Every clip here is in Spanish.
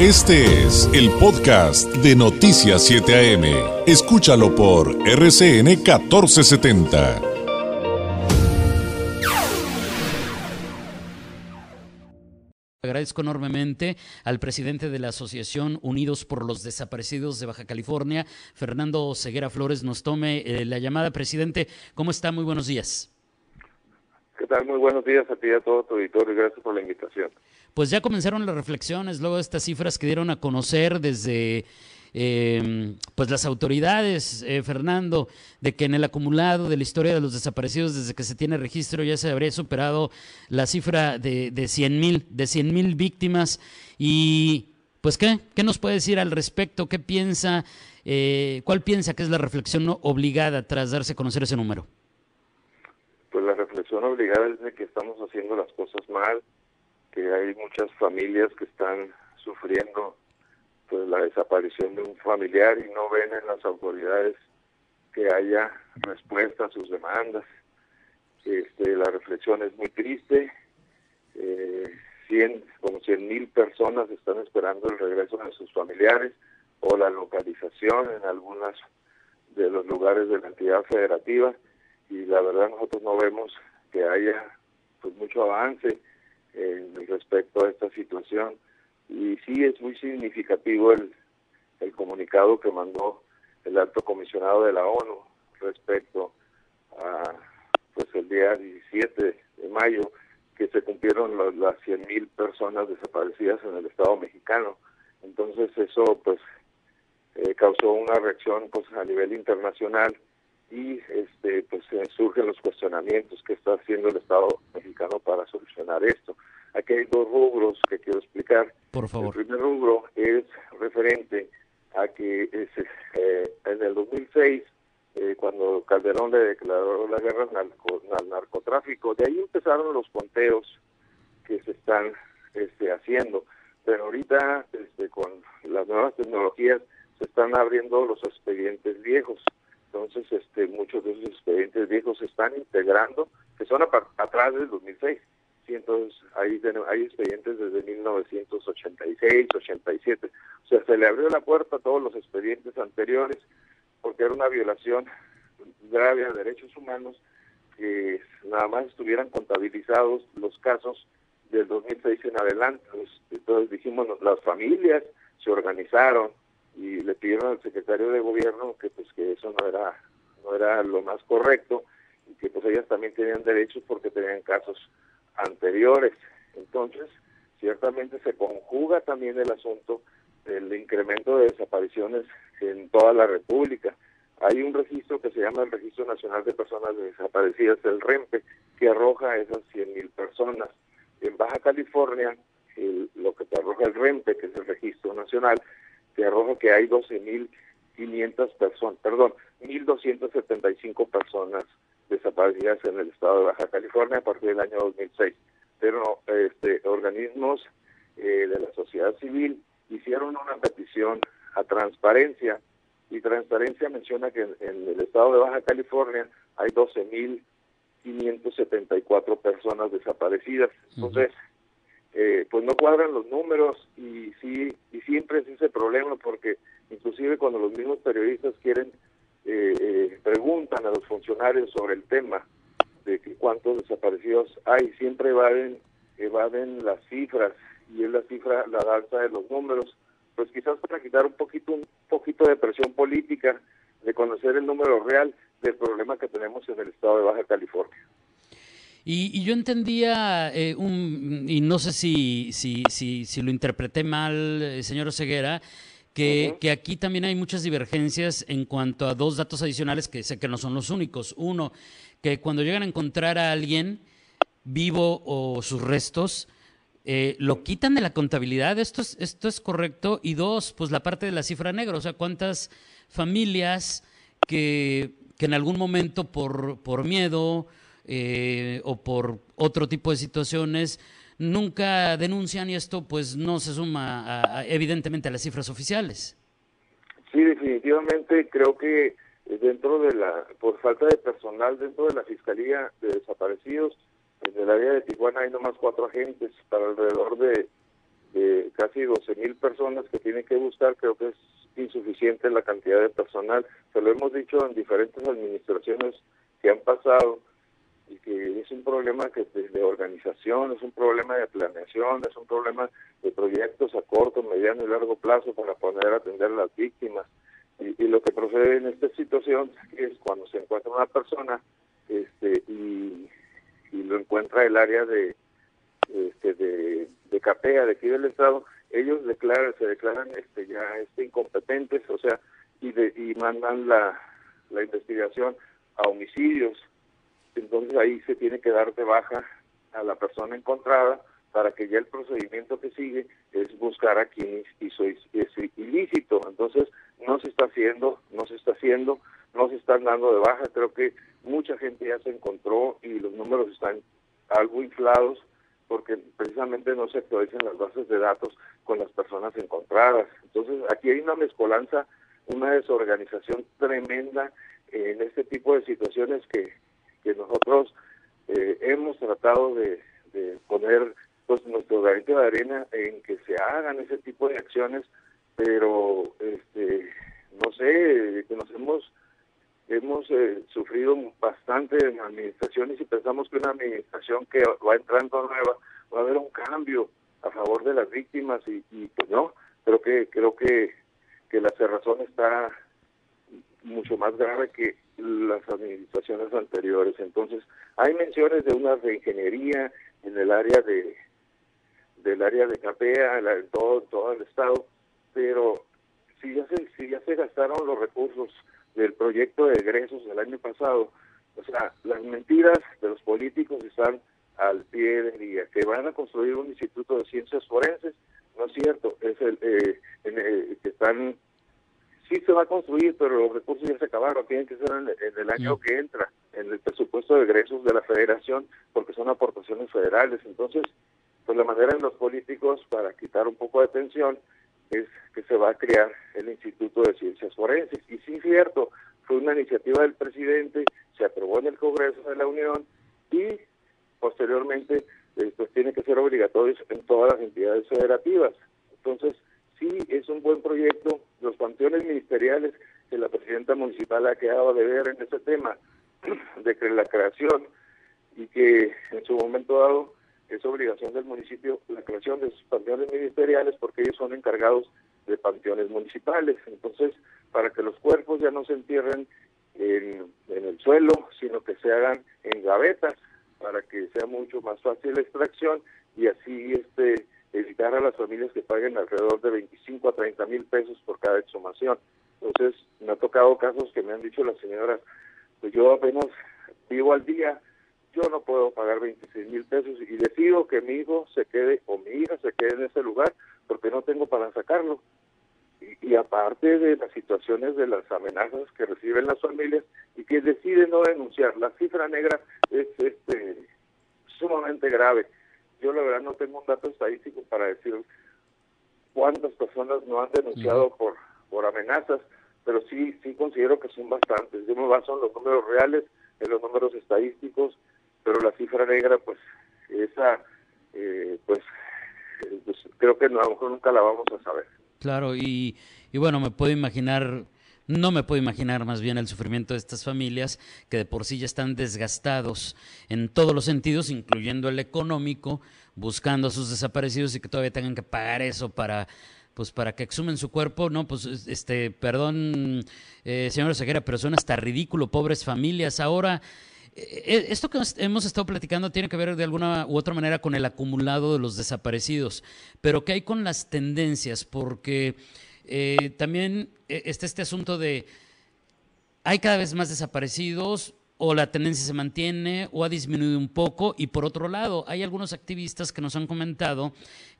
Este es el podcast de Noticias 7 AM. Escúchalo por RCN 1470. Agradezco enormemente al presidente de la Asociación Unidos por los Desaparecidos de Baja California, Fernando Ceguera Flores, nos tome eh, la llamada. Presidente, ¿cómo está? Muy buenos días. ¿Qué tal? Muy buenos días a ti y a todo tu auditorio y gracias por la invitación. Pues ya comenzaron las reflexiones luego de estas cifras que dieron a conocer desde eh, pues las autoridades, eh, Fernando, de que en el acumulado de la historia de los desaparecidos desde que se tiene registro ya se habría superado la cifra de, de 100 mil, de 100 mil víctimas y pues ¿qué? ¿qué nos puede decir al respecto? ¿Qué piensa? Eh, ¿Cuál piensa que es la reflexión obligada tras darse a conocer ese número? Pues la reflexión obligada es de que estamos haciendo las cosas mal, que hay muchas familias que están sufriendo pues la desaparición de un familiar y no ven en las autoridades que haya respuesta a sus demandas. Este, la reflexión es muy triste. Eh, 100, como 100 mil personas están esperando el regreso de sus familiares o la localización en algunos de los lugares de la entidad federativa y la verdad nosotros no vemos que haya pues mucho avance en respecto a esta situación y sí es muy significativo el, el comunicado que mandó el alto comisionado de la ONU respecto a pues el día 17 de mayo que se cumplieron las, las 100.000 personas desaparecidas en el Estado mexicano. Entonces eso pues eh, causó una reacción pues a nivel internacional y este pues eh, surgen los cuestionamientos que está haciendo el Estado mexicano para solucionar esto. Aquí hay dos rubros que quiero explicar. Por favor. El primer rubro es referente a que es, eh, en el 2006, eh, cuando Calderón le declaró la guerra al, narco, al, narcotráfico, de ahí empezaron los conteos que se están este, haciendo. Pero ahorita, este, con las nuevas tecnologías, se están abriendo los expedientes viejos. Entonces, este, muchos de esos expedientes viejos se están integrando, que son a, atrás del 2006. Sí, entonces ahí hay expedientes desde 1986, 87. O sea, se le abrió la puerta a todos los expedientes anteriores porque era una violación grave a derechos humanos que nada más estuvieran contabilizados los casos del 2006 en adelante. Entonces dijimos, las familias se organizaron y le pidieron al secretario de gobierno que pues que eso no era no era lo más correcto y que pues ellas también tenían derechos porque tenían casos anteriores. Entonces, ciertamente se conjuga también el asunto del incremento de desapariciones en toda la República. Hay un registro que se llama el Registro Nacional de Personas Desaparecidas, el REMPE, que arroja esas 100.000 personas. En Baja California, el, lo que te arroja el REMPE, que es el Registro Nacional, te arroja que hay 12.500 personas, perdón, 1.275 personas desaparecidas en el estado de Baja California a partir del año 2006. Pero este, organismos eh, de la sociedad civil hicieron una petición a transparencia y transparencia menciona que en, en el estado de Baja California hay 12.574 personas desaparecidas. Entonces, eh, pues no cuadran los números y sí y siempre es ese problema porque inclusive cuando los mismos periodistas quieren eh, eh, preguntan a los funcionarios sobre el tema de que cuántos desaparecidos hay, siempre evaden, evaden las cifras y es la cifra, la alza de los números, pues quizás para quitar un poquito, un poquito de presión política, de conocer el número real del problema que tenemos en el estado de Baja California. Y, y, yo entendía, eh, un, y no sé si, si, si, si lo interpreté mal, eh, señor Ceguera, que, uh -huh. que, aquí también hay muchas divergencias en cuanto a dos datos adicionales que sé que no son los únicos. Uno, que cuando llegan a encontrar a alguien vivo o sus restos, eh, lo quitan de la contabilidad, esto es, esto es correcto. Y dos, pues la parte de la cifra negra, o sea, cuántas familias que, que en algún momento por, por miedo eh, o por otro tipo de situaciones nunca denuncian y esto pues no se suma a, evidentemente a las cifras oficiales. Sí, definitivamente creo que dentro de la, por falta de personal dentro de la Fiscalía de Desaparecidos, en el área de Tijuana hay nomás cuatro agentes para alrededor de, de casi casi 12 mil personas que tienen que buscar, creo que es insuficiente la cantidad de personal. Se lo hemos dicho en diferentes administraciones que han pasado y que es un problema que de, organización, es un problema de planeación, es un problema de proyectos a corto, mediano y largo plazo para poder atender a las víctimas. Y, lo que procede en esta situación es cuando se encuentra una persona este, y, lo encuentra el área de, este, de, de CAPEA de aquí del Estado, ellos declaran, se declaran este, ya este, incompetentes, o sea, y, de, y mandan la, la investigación a homicidios entonces ahí se tiene que dar de baja a la persona encontrada para que ya el procedimiento que sigue es buscar a quien hizo ese ilícito. Entonces no se está haciendo, no se está haciendo, no se están dando de baja. Creo que mucha gente ya se encontró y los números están algo inflados porque precisamente no se actualizan las bases de datos con las personas encontradas. Entonces aquí hay una mezcolanza, una desorganización tremenda en este tipo de situaciones que que nosotros eh, hemos tratado de, poner pues nuestro granito de arena en que se hagan ese tipo de acciones, pero este no sé, que nos hemos hemos eh, sufrido bastante en administraciones y pensamos que una administración que va entrando nueva va a haber un cambio a favor de las víctimas y, y pues no, creo que creo que que la cerrazón está mucho más grave que las administraciones anteriores. Entonces, hay menciones de una reingeniería en el área de del área de CAPEA, en todo, todo el estado, pero si ya se si ya se gastaron los recursos del proyecto de egresos del año pasado, o sea, las mentiras de los políticos están al pie de día, que van a construir un instituto de ciencias forenses, no es cierto, es el, eh, el que están sí se va a construir, pero los recursos ya se acabaron, tienen que ser en, el año que entra, en el presupuesto de egresos de la federación, porque son aportaciones federales. Entonces, pues la manera en los políticos para quitar un poco de tensión es que se va a crear el Instituto de Ciencias Forenses. Y sí, cierto, fue una iniciativa del presidente, se aprobó en el Congreso de la Unión y posteriormente eh, pues tiene que ser obligatorio en todas las entidades federativas. Entonces, sí es un buen proyecto. Ministeriales que la presidenta municipal ha quedado de ver en ese tema de que la creación y que en su momento dado es obligación del municipio la creación de sus panteones ministeriales porque ellos son encargados de panteones municipales. Entonces, para que los cuerpos ya no se entierren en, en el suelo, sino que se hagan en gavetas para que sea mucho más fácil la extracción y así este evitar a las familias que paguen alrededor de 25 a 30 mil pesos por cada exhumación. Entonces, me ha tocado casos que me han dicho las señoras, pues yo apenas vivo al día, yo no puedo pagar 26 mil pesos y decido que mi hijo se quede o mi hija se quede en ese lugar porque no tengo para sacarlo. Y, aparte de las situaciones de las amenazas que reciben las familias y que deciden no denunciar, la cifra negra es este sumamente grave yo la verdad no tengo un dato estadístico para decir cuántas personas no han denunciado por, por amenazas, pero sí, sí considero que son bastantes. Yo me baso en los números reales, en los números estadísticos, pero la cifra negra, pues, esa, eh, pues, eh, pues, creo que a lo mejor nunca la vamos a saber. Claro, y, y bueno, me puedo imaginar no me puedo imaginar más bien el sufrimiento de estas familias que de por sí ya están desgastados en todos los sentidos, incluyendo el económico, buscando a sus desaparecidos y que todavía tengan que pagar eso para pues para que exhumen su cuerpo, no, pues este, perdón, eh, señora pero suena hasta ridículo, pobres familias. Ahora, eh, eh, esto que hemos estado platicando tiene que ver de alguna u otra manera con el acumulado de los desaparecidos, pero ¿qué hay con las tendencias? Porque eh, también eh, está este asunto de, hay cada vez más desaparecidos o la tendencia se mantiene o ha disminuido un poco. Y por otro lado, hay algunos activistas que nos han comentado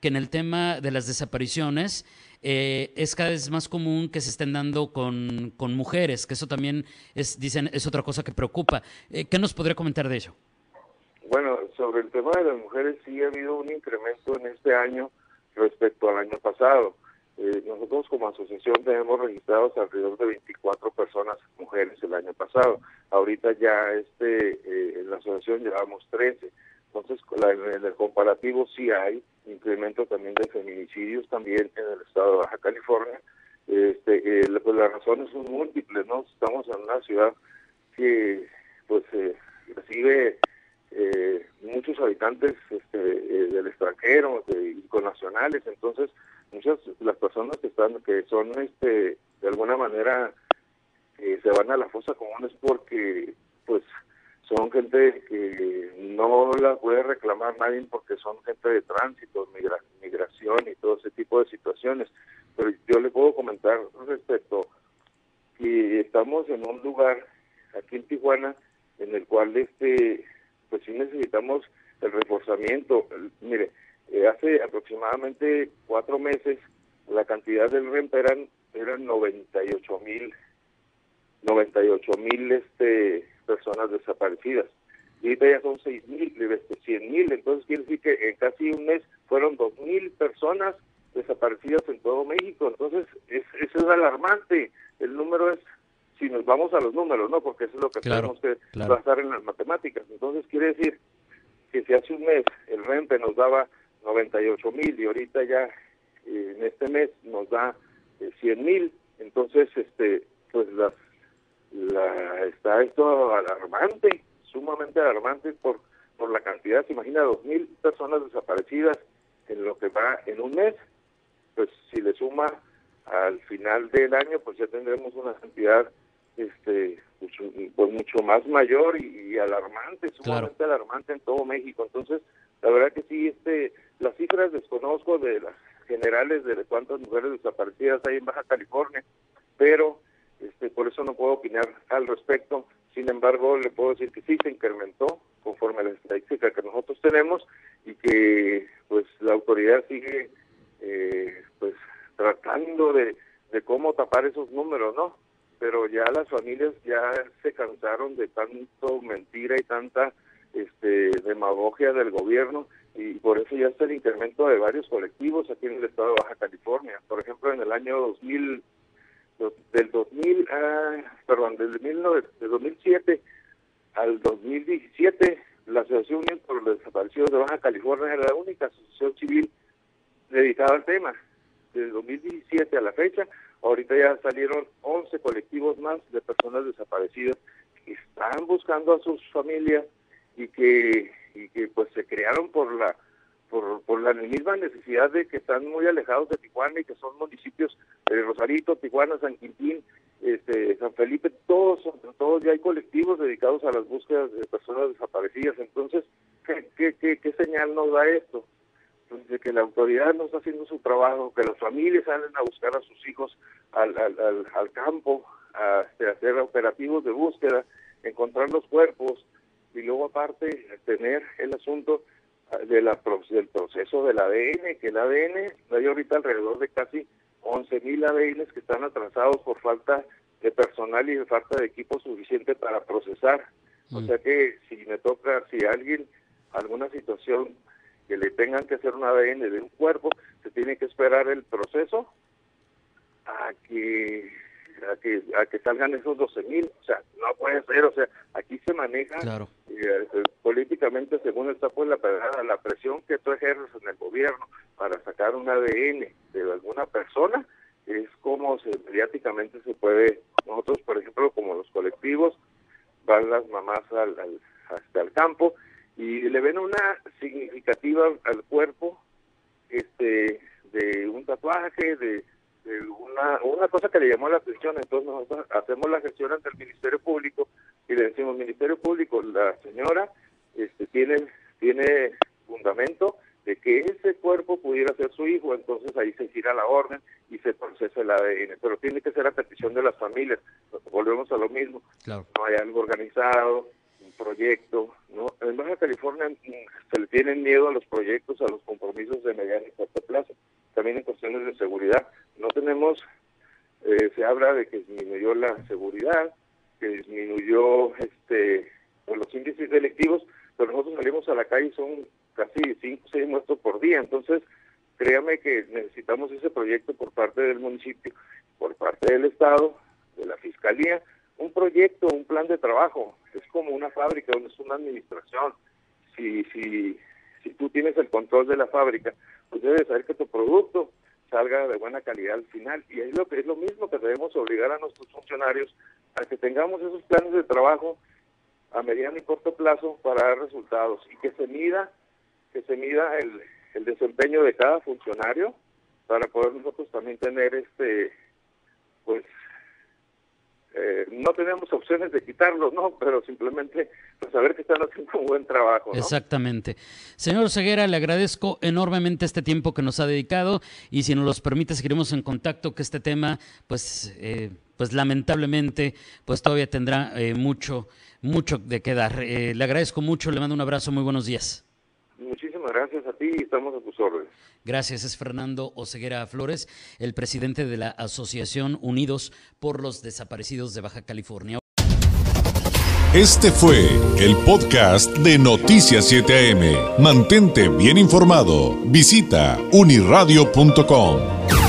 que en el tema de las desapariciones eh, es cada vez más común que se estén dando con, con, mujeres, que eso también es, dicen, es otra cosa que preocupa. ¿Qué nos podría comentar de ello? Bueno, sobre el tema de las mujeres sí ha habido un incremento en este año respecto al año pasado. Eh, nosotros como asociación tenemos registrados alrededor de 24 personas mujeres el año pasado. Ahorita ya este eh, en la asociación llevamos 13. Entonces, en el comparativo sí hay incremento también de feminicidios también en el estado de Baja California. Este, pues las razones son múltiples, ¿no? Estamos en una ciudad que pues eh, recibe eh, muchos habitantes este, eh, del extranjero y con nacionales, entonces muchas las personas que están que son este de alguna manera se van a la fosa común es porque pues son gente que no la puede reclamar nadie porque son gente de tránsito, migración y todo ese tipo de situaciones. Pero yo le puedo comentar respecto que estamos en un lugar aquí en Tijuana en el cual este pues sí necesitamos el reforzamiento. Mire, eh, hace aproximadamente cuatro meses la cantidad del REMP eran, eran 98 mil 98 mil este, personas desaparecidas. Y ahorita ya son 6 mil, 100 mil. Entonces quiere decir que en casi un mes fueron 2 mil personas desaparecidas en todo México. Entonces es, eso es alarmante. El número es, si nos vamos a los números, ¿no? Porque eso es lo que tenemos que basar en las matemáticas. Entonces quiere decir que si hace un mes el RENPE nos daba 98 mil y ahorita ya eh, en este mes nos da 100 eh, mil, entonces este pues las la, está esto alarmante, sumamente alarmante por, por la cantidad, se imagina, dos mil personas desaparecidas en lo que va en un mes, pues si le suma al final del año, pues ya tendremos una cantidad este mucho, pues mucho más mayor y, alarmante, sumamente alarmante en todo México. Entonces, la verdad que sí, este las cifras desconozco de las generales de cuántas mujeres desaparecidas hay en Baja California, pero este, por eso no puedo opinar al respecto. Sin embargo, le puedo decir que sí se incrementó conforme a la estadística que nosotros tenemos y que pues la autoridad sigue eh, pues tratando de, de cómo tapar esos números, ¿no? Pero ya las familias ya se cansaron de tanto mentira y tanta este, demagogia del gobierno y por eso ya está el incremento de varios colectivos aquí en el estado de Baja California. Por ejemplo, en el año 2000 del 2000, ah, perdón, del, de 2007 al 2017, la Asociación Unión por los Desaparecidos de Baja California era la única asociación civil dedicada al tema. Desde 2017 a la fecha, ahorita ya salieron 11 colectivos más de personas desaparecidas que están buscando a sus familias y que, que pues se crearon por la por, por la misma necesidad de que están muy alejados de Tijuana y que son municipios de Rosarito, Tijuana, San Quintín, este, San Felipe, todos, todos ya hay colectivos dedicados a las búsquedas de personas desaparecidas. Entonces, ¿qué, qué, qué, señal nos da esto? Pues de que la autoridad no está haciendo su trabajo, que las familias salen a buscar a sus hijos al, al, al, campo, a, este, a hacer operativos de búsqueda, encontrar los cuerpos y luego aparte tener el asunto de la, del proceso del ADN, que el ADN, hay ahorita alrededor de casi 11 mil ADN que están atrasados por falta de personal y de falta de equipo suficiente para procesar. O mm. sea que si me toca, si alguien, alguna situación que le tengan que hacer un ADN de un cuerpo, se tiene que esperar el proceso a que a que a que salgan esos 12 mil, o sea, no puede ser, o sea, aquí se maneja eh, políticamente según está pues la, presión que tú ejerces en el gobierno para sacar un ADN de alguna persona, es como se, mediáticamente se puede, nosotros por ejemplo como los colectivos, van las mamás al, hasta el campo y le ven una significativa al cuerpo este de un tatuaje, de una, una cosa que le llamó la atención, entonces nosotros hacemos la gestión ante el Ministerio Público le decimos, Ministerio Público, la señora este, tiene, tiene fundamento de que ese cuerpo pudiera ser su hijo, entonces ahí se gira la orden y se procesa el ADN, pero tiene que ser a petición de las familias, volvemos a lo mismo, no hay algo organizado, un proyecto, ¿no? En Baja California mm, se le tienen miedo a los proyectos, a los compromisos de mediano y corto plazo, también en cuestiones de seguridad, no tenemos, eh, se habla de que disminuyó la seguridad, que disminuyó este pues, los índices delictivos, pero nosotros salimos a la calle y son casi 5 o 6 muertos por día, entonces créame que necesitamos ese proyecto por parte del municipio, por parte del Estado, de la Fiscalía, un proyecto, un plan de trabajo, es como una fábrica, es una administración, si, si, si tú tienes el control de la fábrica, pues debes saber que tu producto salga de buena calidad al final. Y es lo, que, es lo mismo que debemos obligar a nuestros funcionarios a que tengamos esos planes de trabajo a mediano y corto plazo para dar resultados y que se mida que se mida el, el desempeño de cada funcionario para poder nosotros también tener este pues eh, no tenemos opciones de quitarlos, ¿no? Pero simplemente pues, saber que están haciendo un buen trabajo. Exactamente. Señor Ceguera, le agradezco enormemente este tiempo que nos ha dedicado y si nos los permite seguiremos en contacto que este tema, pues, eh, pues lamentablemente, pues todavía tendrá eh, mucho, mucho de quedar. le agradezco mucho, le mando un abrazo, muy buenos días. Muchísimas ti y estamos a tus órdenes. Gracias, es Fernando Oseguera Flores, el presidente de la Asociación Unidos por los Desaparecidos de Baja California. Este fue el podcast de Noticias 7am. Mantente bien informado. Visita uniradio.com.